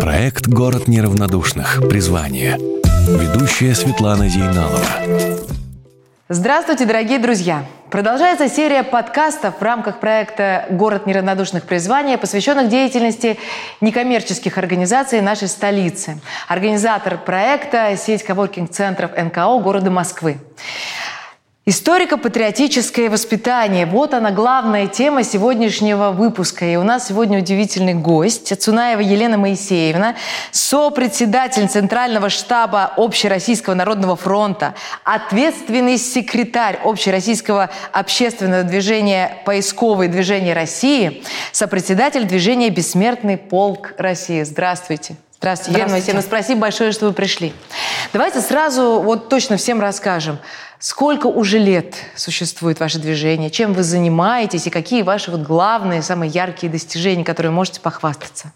Проект «Город неравнодушных. Призвание». Ведущая Светлана Зейналова. Здравствуйте, дорогие друзья! Продолжается серия подкастов в рамках проекта «Город неравнодушных призвания», посвященных деятельности некоммерческих организаций нашей столицы. Организатор проекта – сеть коворкинг-центров НКО города Москвы. Историко-патриотическое воспитание. Вот она главная тема сегодняшнего выпуска. И у нас сегодня удивительный гость. Цунаева Елена Моисеевна, сопредседатель Центрального штаба Общероссийского народного фронта, ответственный секретарь Общероссийского общественного движения «Поисковое движение России», сопредседатель движения «Бессмертный полк России». Здравствуйте. Здравствуйте, Елена Моисеевна. Спасибо большое, что вы пришли. Давайте сразу вот точно всем расскажем. Сколько уже лет существует ваше движение? Чем вы занимаетесь? И какие ваши вот главные, самые яркие достижения, которые можете похвастаться?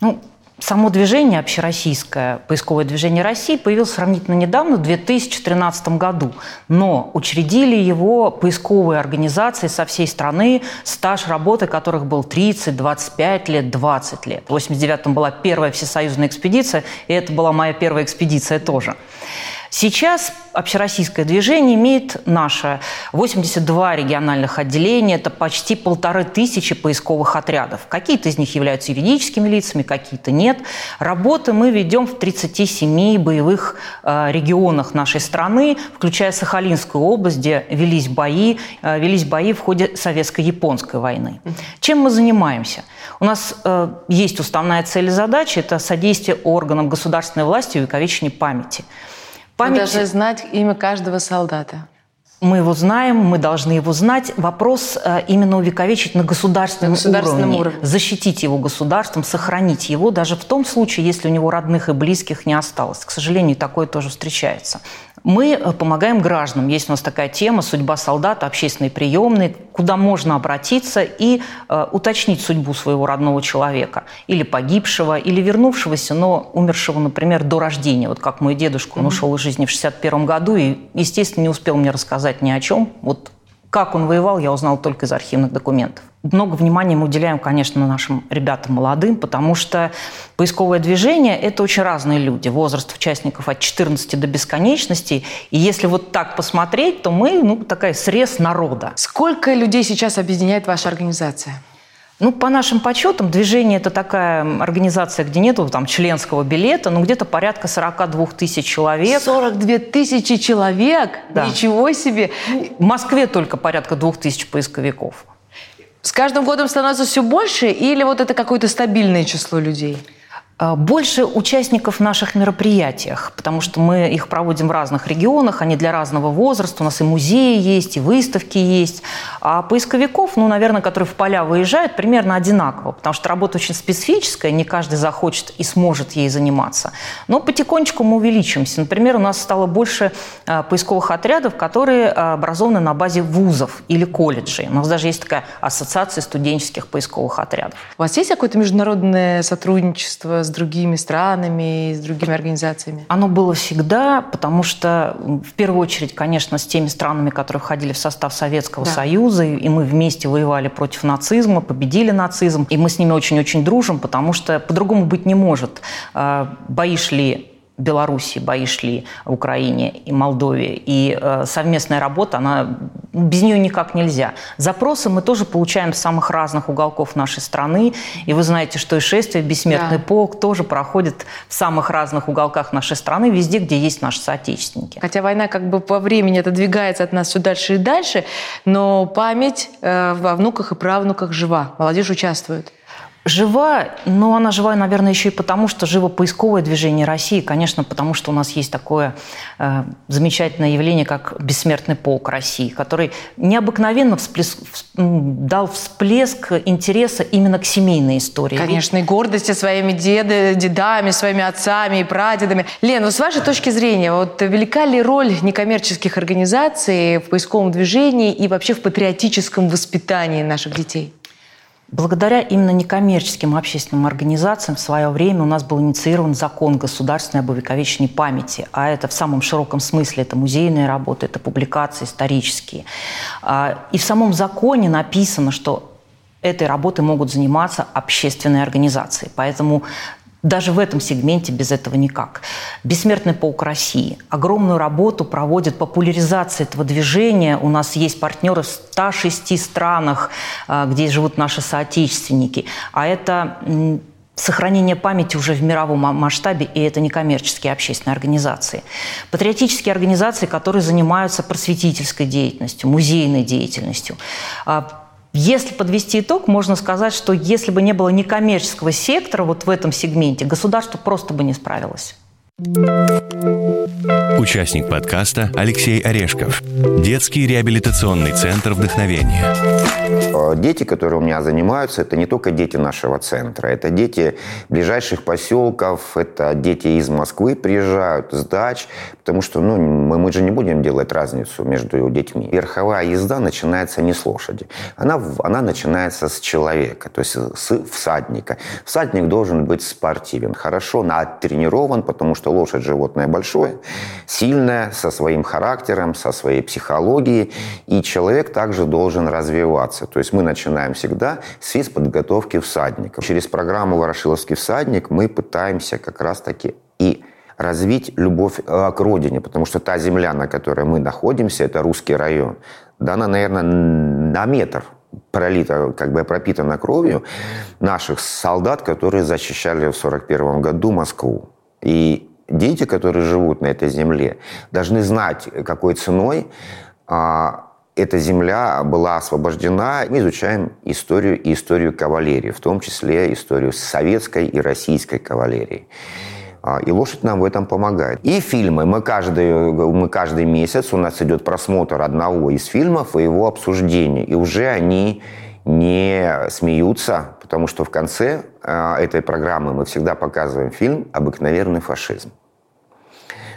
Ну, Само движение общероссийское, поисковое движение России, появилось сравнительно недавно, в 2013 году. Но учредили его поисковые организации со всей страны, стаж работы которых был 30, 25 лет, 20 лет. В 89-м была первая всесоюзная экспедиция, и это была моя первая экспедиция тоже. Сейчас общероссийское движение имеет наше 82 региональных отделения, это почти полторы тысячи поисковых отрядов. Какие-то из них являются юридическими лицами, какие-то нет. Работы мы ведем в 37 боевых э, регионах нашей страны, включая Сахалинскую область, где велись бои, э, велись бои в ходе советско-японской войны. Чем мы занимаемся? У нас э, есть уставная цель и задача – это содействие органам государственной власти увековечению памяти – Память... Мы должны знать имя каждого солдата. Мы его знаем, мы должны его знать. Вопрос э, именно увековечить на государственном, на государственном уровне, уровне, защитить его государством, сохранить его, даже в том случае, если у него родных и близких не осталось. К сожалению, такое тоже встречается. Мы э, помогаем гражданам. Есть у нас такая тема «Судьба солдата», общественные приемные, куда можно обратиться и э, уточнить судьбу своего родного человека. Или погибшего, или вернувшегося, но умершего, например, до рождения. Вот как мой дедушка, он ушел из жизни в 61 году и, естественно, не успел мне рассказать ни о чем. Вот как он воевал, я узнал только из архивных документов. Много внимания мы уделяем, конечно, нашим ребятам молодым, потому что поисковое движение – это очень разные люди. Возраст участников от 14 до бесконечности. И если вот так посмотреть, то мы, ну, такая срез народа. Сколько людей сейчас объединяет ваша организация? Ну, по нашим подсчетам, движение – это такая организация, где нету там членского билета, но где-то порядка 42 тысяч человек. 42 тысячи человек? Да. Ничего себе! В Москве только порядка двух тысяч поисковиков. С каждым годом становится все больше или вот это какое-то стабильное число людей? А, больше участников в наших мероприятиях, потому что мы их проводим в разных регионах, они для разного возраста, у нас и музеи есть, и выставки есть. А поисковиков, ну, наверное, которые в поля выезжают, примерно одинаково, потому что работа очень специфическая, не каждый захочет и сможет ей заниматься. Но потихонечку мы увеличимся. Например, у нас стало больше а, поисковых отрядов, которые образованы на базе вузов или колледжей. У нас даже есть такая ассоциация студенческих поисковых отрядов. У вас есть какое-то международное сотрудничество с другими странами, с другими организациями? Оно было всегда, потому что в первую очередь, конечно, с теми странами, которые входили в состав Советского да. Союза, и мы вместе воевали против нацизма, победили нацизм, и мы с ними очень-очень дружим, потому что по-другому быть не может. А, бои шли Беларуси бои шли в Украине и Молдове. И э, совместная работа, она, без нее никак нельзя. Запросы мы тоже получаем с самых разных уголков нашей страны. И вы знаете, что и шествие «Бессмертный да. полк» тоже проходит в самых разных уголках нашей страны, везде, где есть наши соотечественники. Хотя война как бы по времени отодвигается от нас все дальше и дальше, но память э, во внуках и правнуках жива. Молодежь участвует. Жива, но она жива, наверное, еще и потому, что живо поисковое движение России, конечно, потому что у нас есть такое э, замечательное явление, как бессмертный полк России, который необыкновенно всплеск, дал всплеск интереса именно к семейной истории. Конечно, и гордости своими деды, дедами, своими отцами и прадедами. Лен, вот с вашей точки зрения, вот велика ли роль некоммерческих организаций в поисковом движении и вообще в патриотическом воспитании наших детей? Благодаря именно некоммерческим общественным организациям в свое время у нас был инициирован закон государственной об увековечении памяти, а это в самом широком смысле, это музейные работы, это публикации исторические. А, и в самом законе написано, что этой работой могут заниматься общественные организации. Поэтому даже в этом сегменте без этого никак. Бессмертный полк России огромную работу проводит популяризация этого движения. У нас есть партнеры в 106 странах, а, где живут наши соотечественники. А это сохранение памяти уже в мировом масштабе, и это не коммерческие общественные организации. Патриотические организации, которые занимаются просветительской деятельностью, музейной деятельностью. Если подвести итог, можно сказать, что если бы не было некоммерческого сектора вот в этом сегменте, государство просто бы не справилось. Участник подкаста Алексей Орешков. Детский реабилитационный центр вдохновения. Э, дети, которые у меня занимаются, это не только дети нашего центра. Это дети ближайших поселков, это дети из Москвы приезжают, с дач. Потому что ну, мы, мы же не будем делать разницу между детьми. Верховая езда начинается не с лошади. Она, она начинается с человека, то есть с всадника. Всадник должен быть спортивен, хорошо натренирован, потому что лошадь животное большое, сильное, со своим характером, со своей психологией. И человек также должен развиваться. То есть мы начинаем всегда с физподготовки всадника. Через программу «Ворошиловский всадник» мы пытаемся как раз-таки и развить любовь э, к родине, потому что та земля, на которой мы находимся, это русский район. Да, она, наверное, на метр пролита, как бы пропитана кровью наших солдат, которые защищали в 1941 году Москву. И дети, которые живут на этой земле, должны знать, какой ценой а, эта земля была освобождена. Мы изучаем историю и историю кавалерии, в том числе историю советской и российской кавалерии. А, и лошадь нам в этом помогает. И фильмы. Мы каждый, мы каждый месяц, у нас идет просмотр одного из фильмов и его обсуждение. И уже они не смеются, потому что в конце э, этой программы мы всегда показываем фильм «Обыкновенный фашизм».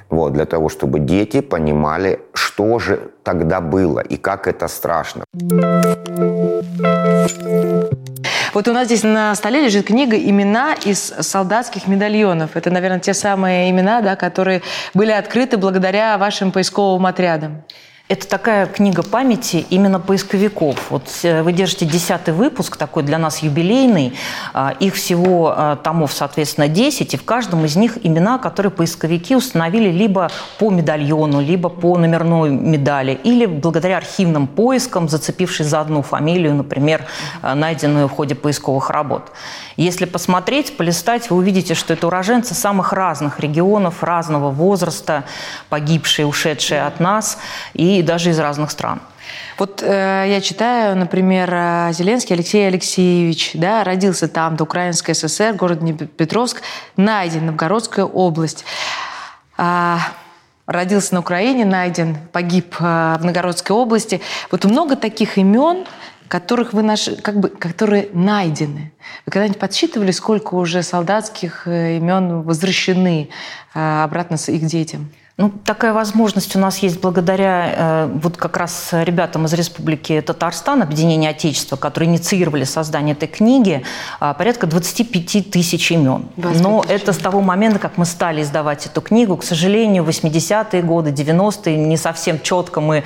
Вот, для того, чтобы дети понимали, что же тогда было и как это страшно. Вот у нас здесь на столе лежит книга «Имена из солдатских медальонов». Это, наверное, те самые имена, да, которые были открыты благодаря вашим поисковым отрядам. Это такая книга памяти именно поисковиков. Вот э, вы держите десятый выпуск, такой для нас юбилейный. А, их всего а, томов, соответственно, 10, и в каждом из них имена, которые поисковики установили либо по медальону, либо по номерной медали, или благодаря архивным поискам, зацепившись за одну фамилию, например, а, найденную в ходе поисковых работ. Если посмотреть, полистать, вы увидите, что это уроженцы самых разных регионов, разного возраста, погибшие, ушедшие от нас и даже из разных стран. Вот э, я читаю, например, э, Зеленский Алексей Алексеевич, да, родился там, до Украинской ССР, город Днепропетровск, найден, Новгородская область. А, родился на Украине, найден, погиб э, в Новгородской области. Вот много таких имен, которых вы наши, как бы, которые найдены. Вы когда-нибудь подсчитывали, сколько уже солдатских э, имен возвращены э, обратно с их детям? Ну, такая возможность у нас есть благодаря э, вот как раз ребятам из Республики Татарстан, Объединения Отечества, которые инициировали создание этой книги, э, порядка 25 тысяч имен. Но тысяч. это с того момента, как мы стали издавать эту книгу. К сожалению, 80-е годы, 90-е не совсем четко мы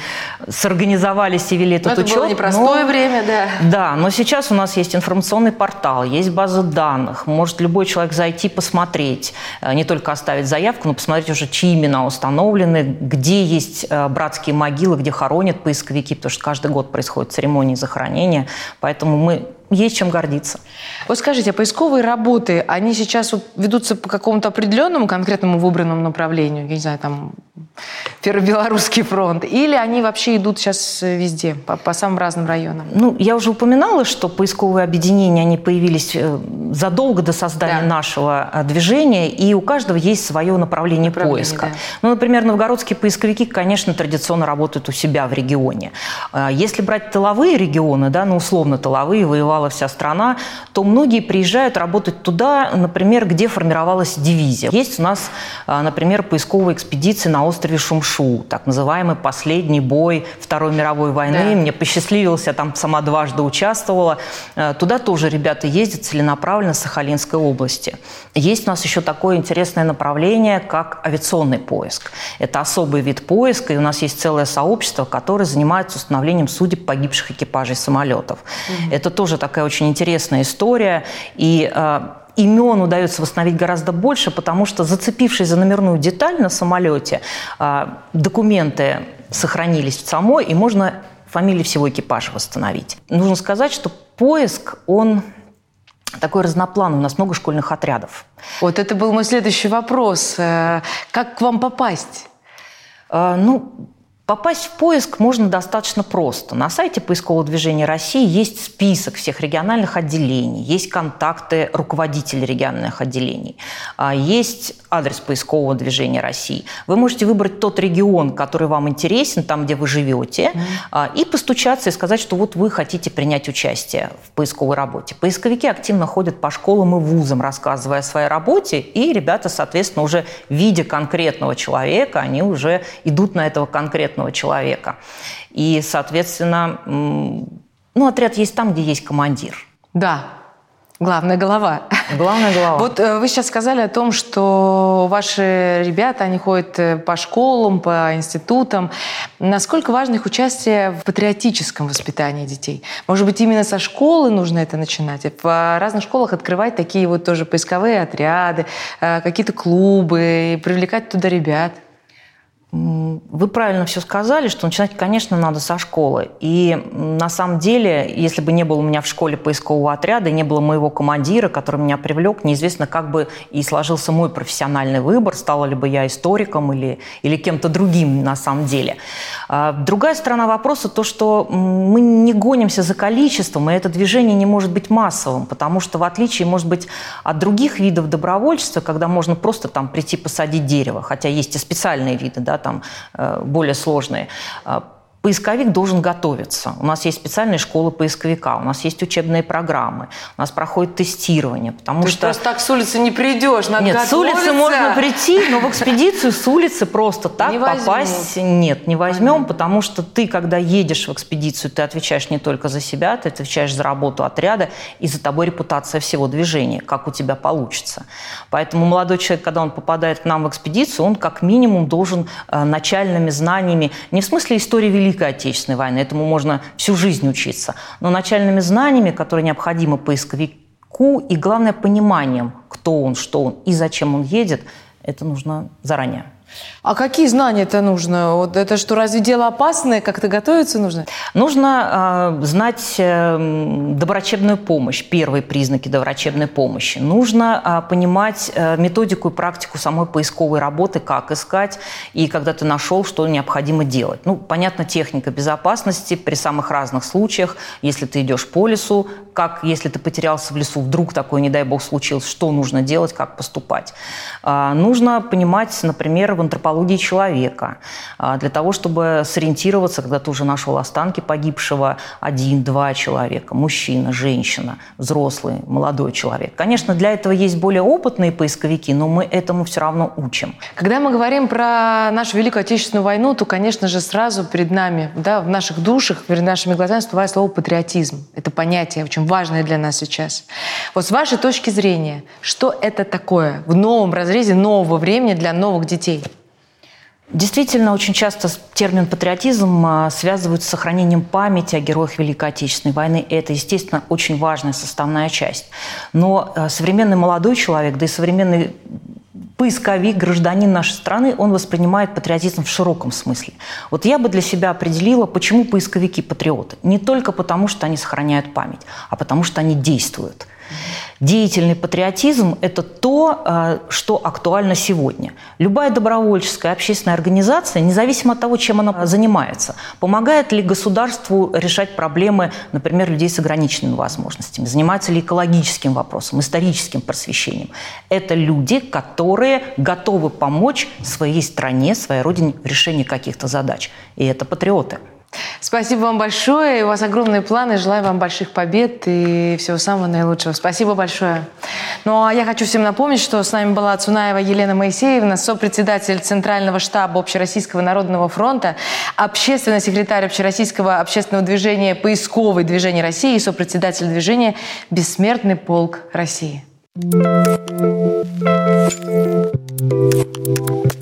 сорганизовались и вели этот но учет. Это было непростое но, время, да. Да, но сейчас у нас есть информационный портал, есть база данных. Может любой человек зайти, посмотреть, э, не только оставить заявку, но посмотреть уже, чьи имена установлены, где есть э, братские могилы, где хоронят поисковики, потому что каждый год происходят церемонии захоронения. Поэтому мы есть чем гордиться. Вот скажите, а поисковые работы, они сейчас вот ведутся по какому-то определенному конкретному выбранному направлению, я не знаю, там, Первобелорусский фронт, или они вообще идут сейчас везде, по, по самым разным районам? Ну, я уже упоминала, что поисковые объединения, они появились э, задолго до создания да. нашего э, движения, и у каждого есть свое направление, направление поиска. Да. Ну, например, новгородские поисковики, конечно, традиционно работают у себя в регионе. А если брать тыловые регионы, да, ну, условно тыловые, воевал формировала вся страна, то многие приезжают работать туда, например, где формировалась дивизия. Есть у нас, а, например, поисковые экспедиции на острове Шумшу, так называемый последний бой Второй мировой войны. Да. Мне посчастливилось, я там сама дважды участвовала. А, туда тоже ребята ездят целенаправленно с Сахалинской области. Есть у нас еще такое интересное направление, как авиационный поиск. Это особый вид поиска, и у нас есть целое сообщество, которое занимается установлением судеб погибших экипажей самолетов. Угу. Это тоже так такая очень интересная история. И э, имен удается восстановить гораздо больше, потому что, зацепившись за номерную деталь на самолете, э, документы сохранились в самой, и можно фамилии всего экипажа восстановить. Нужно сказать, что поиск, он такой разноплановый, у нас много школьных отрядов. Вот это был мой следующий вопрос. Э, как к вам попасть? Э, ну, Попасть в поиск можно достаточно просто. На сайте поискового движения России есть список всех региональных отделений, есть контакты руководителей региональных отделений, а, есть адрес поискового движения России. Вы можете выбрать тот регион, который вам интересен, там, где вы живете, mm. и постучаться и сказать, что вот вы хотите принять участие в поисковой работе. Поисковики активно ходят по школам и вузам, рассказывая о своей работе, и ребята, соответственно, уже видя конкретного человека, они уже идут на этого конкретного конкретного человека. И, соответственно, ну, отряд есть там, где есть командир. Да, Главная голова. Главная голова. Вот э, вы сейчас сказали о том, что ваши ребята, они ходят э, по школам, по институтам. Насколько важно их участие в патриотическом воспитании детей? Может быть, именно со школы нужно это начинать? В разных школах открывать такие вот тоже поисковые отряды, э, какие-то клубы, привлекать туда ребят? Вы правильно все сказали, что начинать, конечно, надо со школы. И на самом деле, если бы не было у меня в школе поискового отряда, и не было моего командира, который меня привлек, неизвестно, как бы и сложился мой профессиональный выбор, стала ли бы я историком или, или кем-то другим на самом деле. А, другая сторона вопроса то, что мы не гонимся за количеством, и это движение не может быть массовым, потому что в отличие, может быть, от других видов добровольчества, когда можно просто там прийти посадить дерево, хотя есть и специальные виды, да, там э, более сложные. Поисковик должен готовиться. У нас есть специальные школы поисковика, у нас есть учебные программы, у нас проходит тестирование. Потому Ты что... просто так с улицы не придешь, надо Нет, готовиться. с улицы можно прийти, но в экспедицию с улицы просто так не попасть нет, не возьмем, Понятно. потому что ты, когда едешь в экспедицию, ты отвечаешь не только за себя, ты отвечаешь за работу отряда, и за тобой репутация всего движения, как у тебя получится. Поэтому молодой человек, когда он попадает к нам в экспедицию, он как минимум должен э, начальными знаниями, не в смысле истории Великой Великой Отечественной войны. Этому можно всю жизнь учиться. Но начальными знаниями, которые необходимы поисковику, и главное пониманием, кто он, что он и зачем он едет, это нужно заранее. А какие знания это нужно? Вот это что, разве дело опасное? Как-то готовиться нужно? Нужно э, знать э, доброчебную помощь, первые признаки доврачебной помощи. Нужно э, понимать э, методику и практику самой поисковой работы, как искать, и когда ты нашел, что необходимо делать. Ну, понятно, техника безопасности при самых разных случаях. Если ты идешь по лесу, как, если ты потерялся в лесу, вдруг такое, не дай бог, случилось, что нужно делать, как поступать. Э, нужно понимать, например, в антропологии человека, а, для того, чтобы сориентироваться, когда ты уже нашел останки погибшего, один-два человека, мужчина, женщина, взрослый, молодой человек. Конечно, для этого есть более опытные поисковики, но мы этому все равно учим. Когда мы говорим про нашу Великую Отечественную войну, то, конечно же, сразу перед нами, да, в наших душах, перед нашими глазами всплывает слово патриотизм. Это понятие очень важное для нас сейчас. Вот с вашей точки зрения, что это такое в новом разрезе нового времени для новых детей? Действительно, очень часто термин патриотизм а, связывают с сохранением памяти о героях Великой Отечественной войны. И это, естественно, очень важная составная часть. Но а, современный молодой человек, да и современный поисковик, гражданин нашей страны, он воспринимает патриотизм в широком смысле. Вот я бы для себя определила, почему поисковики патриоты. Не только потому, что они сохраняют память, а потому что они действуют. Деятельный патриотизм – это то, э, что актуально сегодня. Любая добровольческая общественная организация, независимо от того, чем она занимается, помогает ли государству решать проблемы, например, людей с ограниченными возможностями, занимается ли экологическим вопросом, историческим просвещением. Это люди, которые готовы помочь своей стране, своей родине в решении каких-то задач. И это патриоты. Спасибо вам большое. У вас огромные планы. Желаю вам больших побед и всего самого наилучшего. Спасибо большое. Ну а я хочу всем напомнить, что с нами была Цунаева Елена Моисеевна, сопредседатель Центрального штаба Общероссийского народного фронта, общественный секретарь Общероссийского общественного движения «Поисковый движение России» и сопредседатель движения «Бессмертный полк России». Thank you.